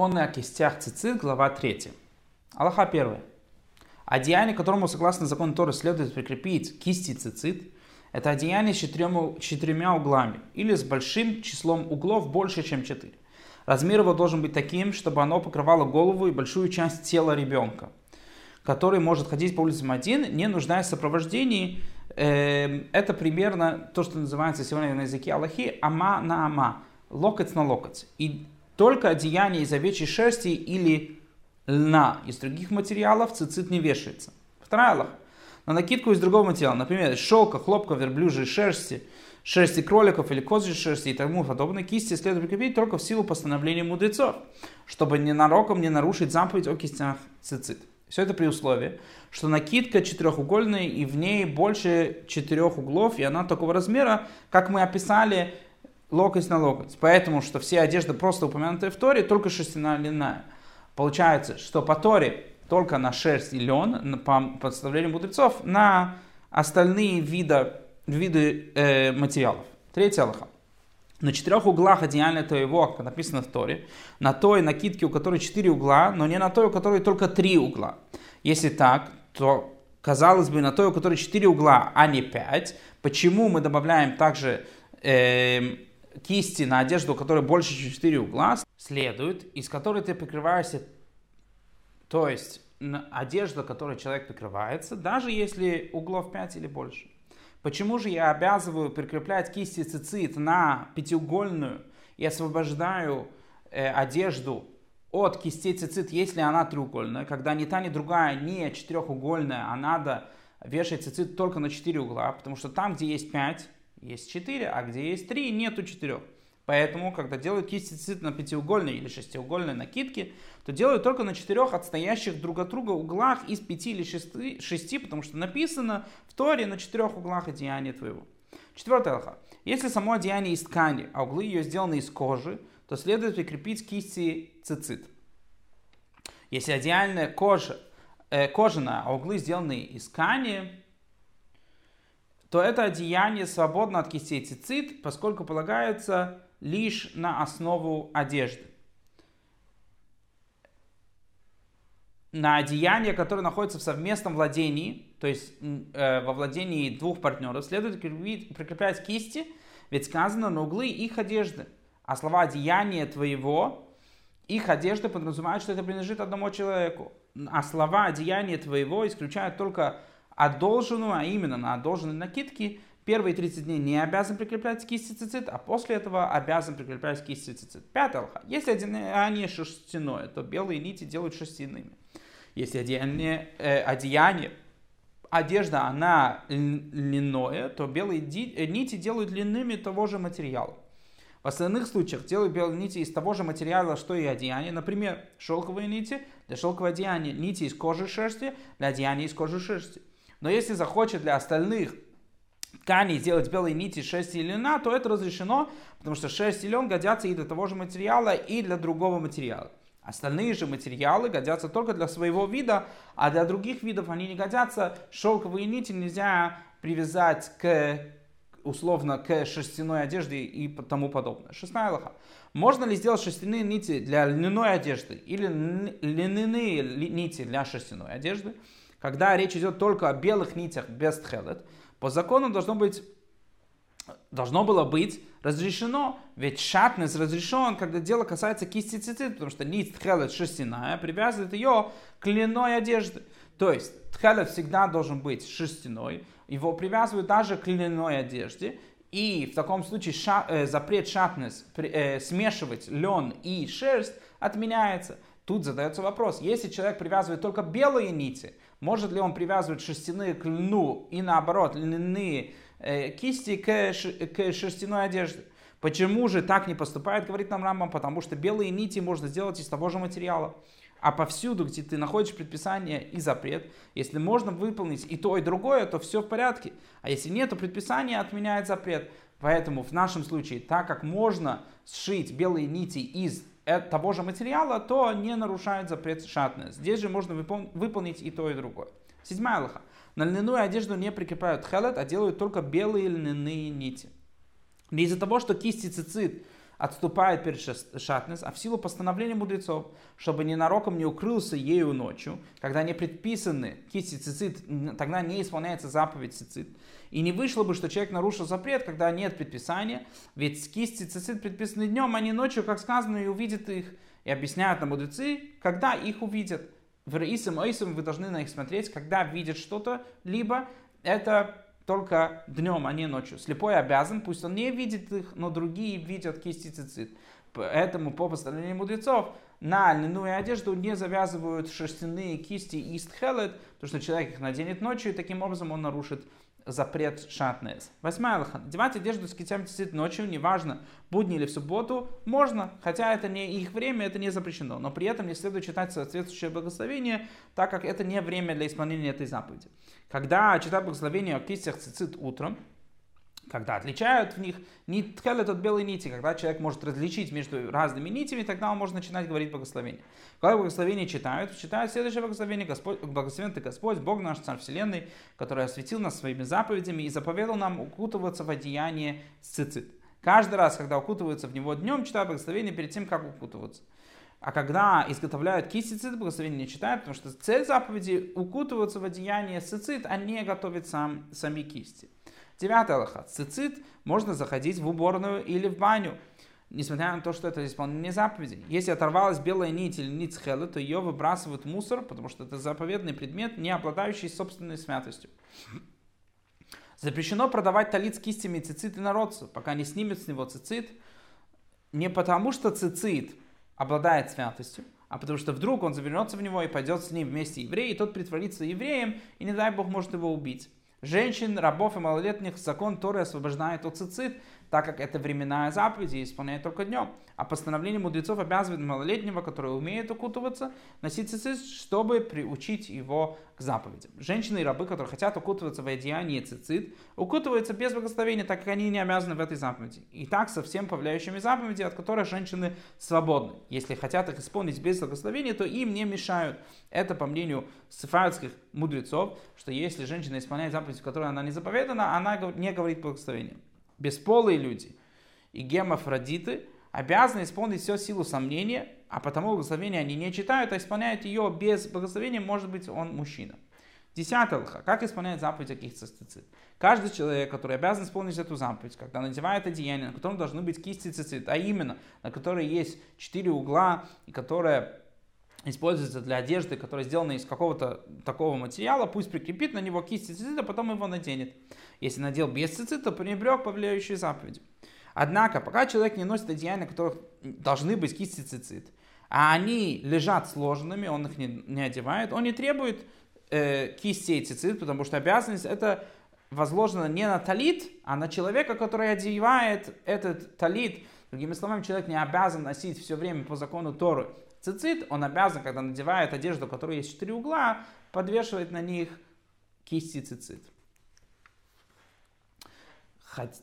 Законы о кистях цицит, глава 3. Аллаха 1. Одеяние, которому, согласно закону Торы, следует прикрепить кисти цицит, это одеяние с четырьмя, четырьмя углами или с большим числом углов больше, чем четыре. Размер его должен быть таким, чтобы оно покрывало голову и большую часть тела ребенка, который может ходить по улицам один, не нуждаясь в сопровождении. Эм, это примерно то, что называется сегодня на языке Аллахи ама на ама, локоть на локоть. И только одеяние из овечьей шерсти или льна из других материалов цицит не вешается. Вторая Аллах. На накидку из другого материала, например, шелка, хлопка, верблюжьей шерсти, шерсти кроликов или козьей шерсти и тому подобное, кисти следует прикрепить только в силу постановления мудрецов, чтобы ненароком не нарушить заповедь о кистях цицит. Все это при условии, что накидка четырехугольная и в ней больше четырех углов, и она такого размера, как мы описали локоть на локоть. Поэтому, что все одежды просто упомянутые в Торе, только шерстяная льняная. Получается, что по Торе только на шерсть и лен, по представлению мудрецов, на остальные виды, виды э, материалов. Третья Аллаха. На четырех углах одеяния твоего, как написано в Торе, на той накидке, у которой четыре угла, но не на той, у которой только три угла. Если так, то казалось бы, на той, у которой четыре угла, а не пять. Почему мы добавляем также э, кисти на одежду, у которой больше, чем 4 угла, следует, из которой ты прикрываешься, то есть одежда, которой человек прикрывается, даже если углов 5 или больше. Почему же я обязываю прикреплять кисти цицит на пятиугольную и освобождаю э, одежду от кистей цицит, если она треугольная, когда ни та, ни другая не четырехугольная, а надо вешать цицит только на 4 угла, потому что там, где есть 5, есть 4, а где есть 3, нету 4. Поэтому, когда делают кисти цицит на пятиугольной или шестиугольной накидке, то делают только на четырех отстоящих друг от друга углах из пяти или шести, шести потому что написано в Торе на четырех углах одеяния твоего. Четвертая лоха. Если само одеяние из ткани, а углы ее сделаны из кожи, то следует прикрепить кисти цицит. Если одеяние кожа, э, кожаная, а углы сделаны из ткани, то это одеяние свободно от кистей цицит, поскольку полагается лишь на основу одежды. На одеяние, которое находится в совместном владении, то есть э, во владении двух партнеров, следует прикреплять кисти, ведь сказано на углы их одежды. А слова «одеяние твоего», их одежда подразумевают, что это принадлежит одному человеку. А слова «одеяние твоего» исключают только одолженную, а именно на одолженные накидки, первые 30 дней не обязан прикреплять кисти цицит, а после этого обязан прикреплять кисти цицит. Пятое алха. Если одеяние шерстяное, то белые нити делают шерстяными. Если одеяние, э, одеяние одежда, она льняное, то белые э, нити делают длинными того же материала. В остальных случаях делают белые нити из того же материала, что и одеяние. Например, шелковые нити для шелкового одеяния, нити из кожи шерсти для одеяния из кожи шерсти. Но если захочет для остальных тканей сделать белые нити, шерсть и льна, то это разрешено, потому что шерсть и лен годятся и для того же материала, и для другого материала. Остальные же материалы годятся только для своего вида, а для других видов они не годятся. Шелковые нити нельзя привязать к условно к шерстяной одежде и тому подобное. Шестая лоха. Можно ли сделать шерстяные нити для льняной одежды или льняные нити для шерстяной одежды? Когда речь идет только о белых нитях без тхелет, по закону должно быть должно было быть разрешено, ведь шатнес разрешен, когда дело касается кисти цицит, потому что нить тхелет шерстяная привязывает ее к льняной одежде. То есть тхелет всегда должен быть шерстяной, его привязывают даже к льняной одежде, и в таком случае ша, э, запрет шатнес э, смешивать лен и шерсть отменяется. Тут задается вопрос, если человек привязывает только белые нити, может ли он привязывать шерстяные к льну и наоборот льняные э, кисти к, к шерстяной одежде? Почему же так не поступает, говорит нам Рамбам, потому что белые нити можно сделать из того же материала. А повсюду, где ты находишь предписание и запрет, если можно выполнить и то, и другое, то все в порядке. А если нет, то предписание отменяет запрет. Поэтому в нашем случае, так как можно сшить белые нити из того же материала, то не нарушает запрет шатны. Здесь же можно выпол- выполнить и то, и другое. Седьмая алха. На льняную одежду не прикрепляют хелет, а делают только белые льняные нити. Не из-за того, что кисти цицит отступает перед шатнес, а в силу постановления мудрецов, чтобы ненароком не укрылся ею ночью, когда не предписаны кисти цицит, тогда не исполняется заповедь цицит. И не вышло бы, что человек нарушил запрет, когда нет предписания, ведь кисти цицит предписаны днем, а не ночью, как сказано, и увидит их. И объясняют на мудрецы, когда их увидят. В Раисам Айсам вы должны на них смотреть, когда видят что-то, либо это только днем, а не ночью. Слепой обязан, пусть он не видит их, но другие видят кисти цицит. Поэтому по постановлению мудрецов на льняную одежду не завязывают шерстяные кисти ист хелет, потому что человек их наденет ночью, и таким образом он нарушит запрет шатнес. Восьмая алха. Надевать одежду с китям цицит ночью, неважно, будни или в субботу, можно, хотя это не их время, это не запрещено. Но при этом не следует читать соответствующее благословение, так как это не время для исполнения этой заповеди. Когда читать благословение о кистях цицит утром, когда отличают в них нит тхелет от белой нити, когда человек может различить между разными нитями, тогда он может начинать говорить благословение. Когда благословение читают, читают следующее благословение, Господь, благословен ты Господь, Бог наш, Царь Вселенной, который осветил нас своими заповедями и заповедал нам укутываться в одеяние цицит. Каждый раз, когда укутываются в него днем, читают благословение перед тем, как укутываться. А когда изготовляют кисти цицит, благословение не читают, потому что цель заповеди укутываться в одеяние цицит, а не готовить сам, сами кисти. Девятый аллаха. Цицит можно заходить в уборную или в баню, несмотря на то, что это исполнение заповедей. Если оторвалась белая нить или нить схелы, то ее выбрасывают в мусор, потому что это заповедный предмет, не обладающий собственной святостью. Запрещено продавать талит с кистями цициты народцу, пока не снимет с него цицит, не потому что цицит обладает святостью, а потому что вдруг он завернется в него и пойдет с ним вместе еврей, и тот притворится евреем, и не дай Бог может его убить. Женщин, рабов и малолетних закон Торы освобождает от цицит, так как это временная заповедь и исполняет только днем. А постановление мудрецов обязывает малолетнего, который умеет укутываться, носить цицит, чтобы приучить его к заповедям. Женщины и рабы, которые хотят укутываться в одеяние цицит, укутываются без благословения, так как они не обязаны в этой заповеди. И так со всем повляющими заповеди, от которых женщины свободны. Если хотят их исполнить без благословения, то им не мешают. Это по мнению сефардских мудрецов, что если женщина исполняет заповедь, в которой она не заповедана, она не говорит благословения. Бесполые люди и гемофродиты обязаны исполнить все силу сомнения, а потому благословение они не читают, а исполняют ее без благословения, может быть, он мужчина. Десятый лха. Как исполняет заповедь кисти цицит? Каждый человек, который обязан исполнить эту заповедь, когда надевает одеяние, на котором должны быть кисти цицит, а именно, на которой есть четыре угла, и которая используется для одежды, которая сделана из какого-то такого материала, пусть прикрепит на него кисти цицита, потом его наденет. Если надел без цицита, пренебрег повлияющей заповедью. Однако, пока человек не носит одеяния, на которых должны быть кисти цицит, а они лежат сложенными, он их не, не одевает, он не требует э, кистей цицит, потому что обязанность это возложена не на талит, а на человека, который одевает этот талит. Другими словами, человек не обязан носить все время по закону Торы цицит, он обязан, когда надевает одежду, у которой есть четыре угла, подвешивать на них кисти цицит.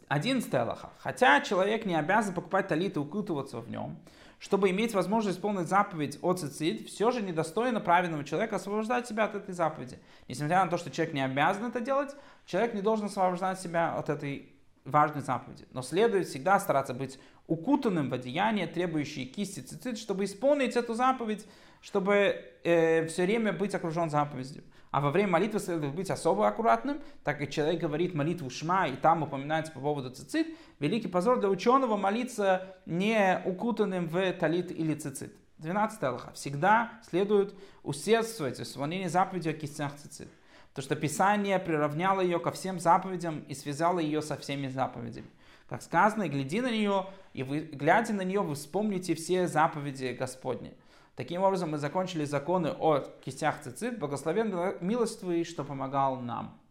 Одиннадцатая Аллаха. Хотя человек не обязан покупать талит и укутываться в нем, чтобы иметь возможность исполнить заповедь о цицит, все же недостойно праведного человека освобождать себя от этой заповеди. Несмотря на то, что человек не обязан это делать, человек не должен освобождать себя от этой важной заповеди. Но следует всегда стараться быть укутанным в одеяние, требующие кисти цицит, чтобы исполнить эту заповедь, чтобы э, все время быть окружен заповедью. А во время молитвы следует быть особо аккуратным, так как человек говорит молитву Шма, и там упоминается по поводу цицит. Великий позор для ученого молиться не укутанным в талит или цицит. 12 Аллаха. Всегда следует усердствовать в исполнении заповеди о кистях цицит. То, что Писание приравняло ее ко всем заповедям и связало ее со всеми заповедями. Как сказано, и гляди на нее, и вы, глядя на нее, вы вспомните все заповеди Господни. Таким образом, мы закончили законы о кистях цицит. Благословен милость твоей, что помогал нам.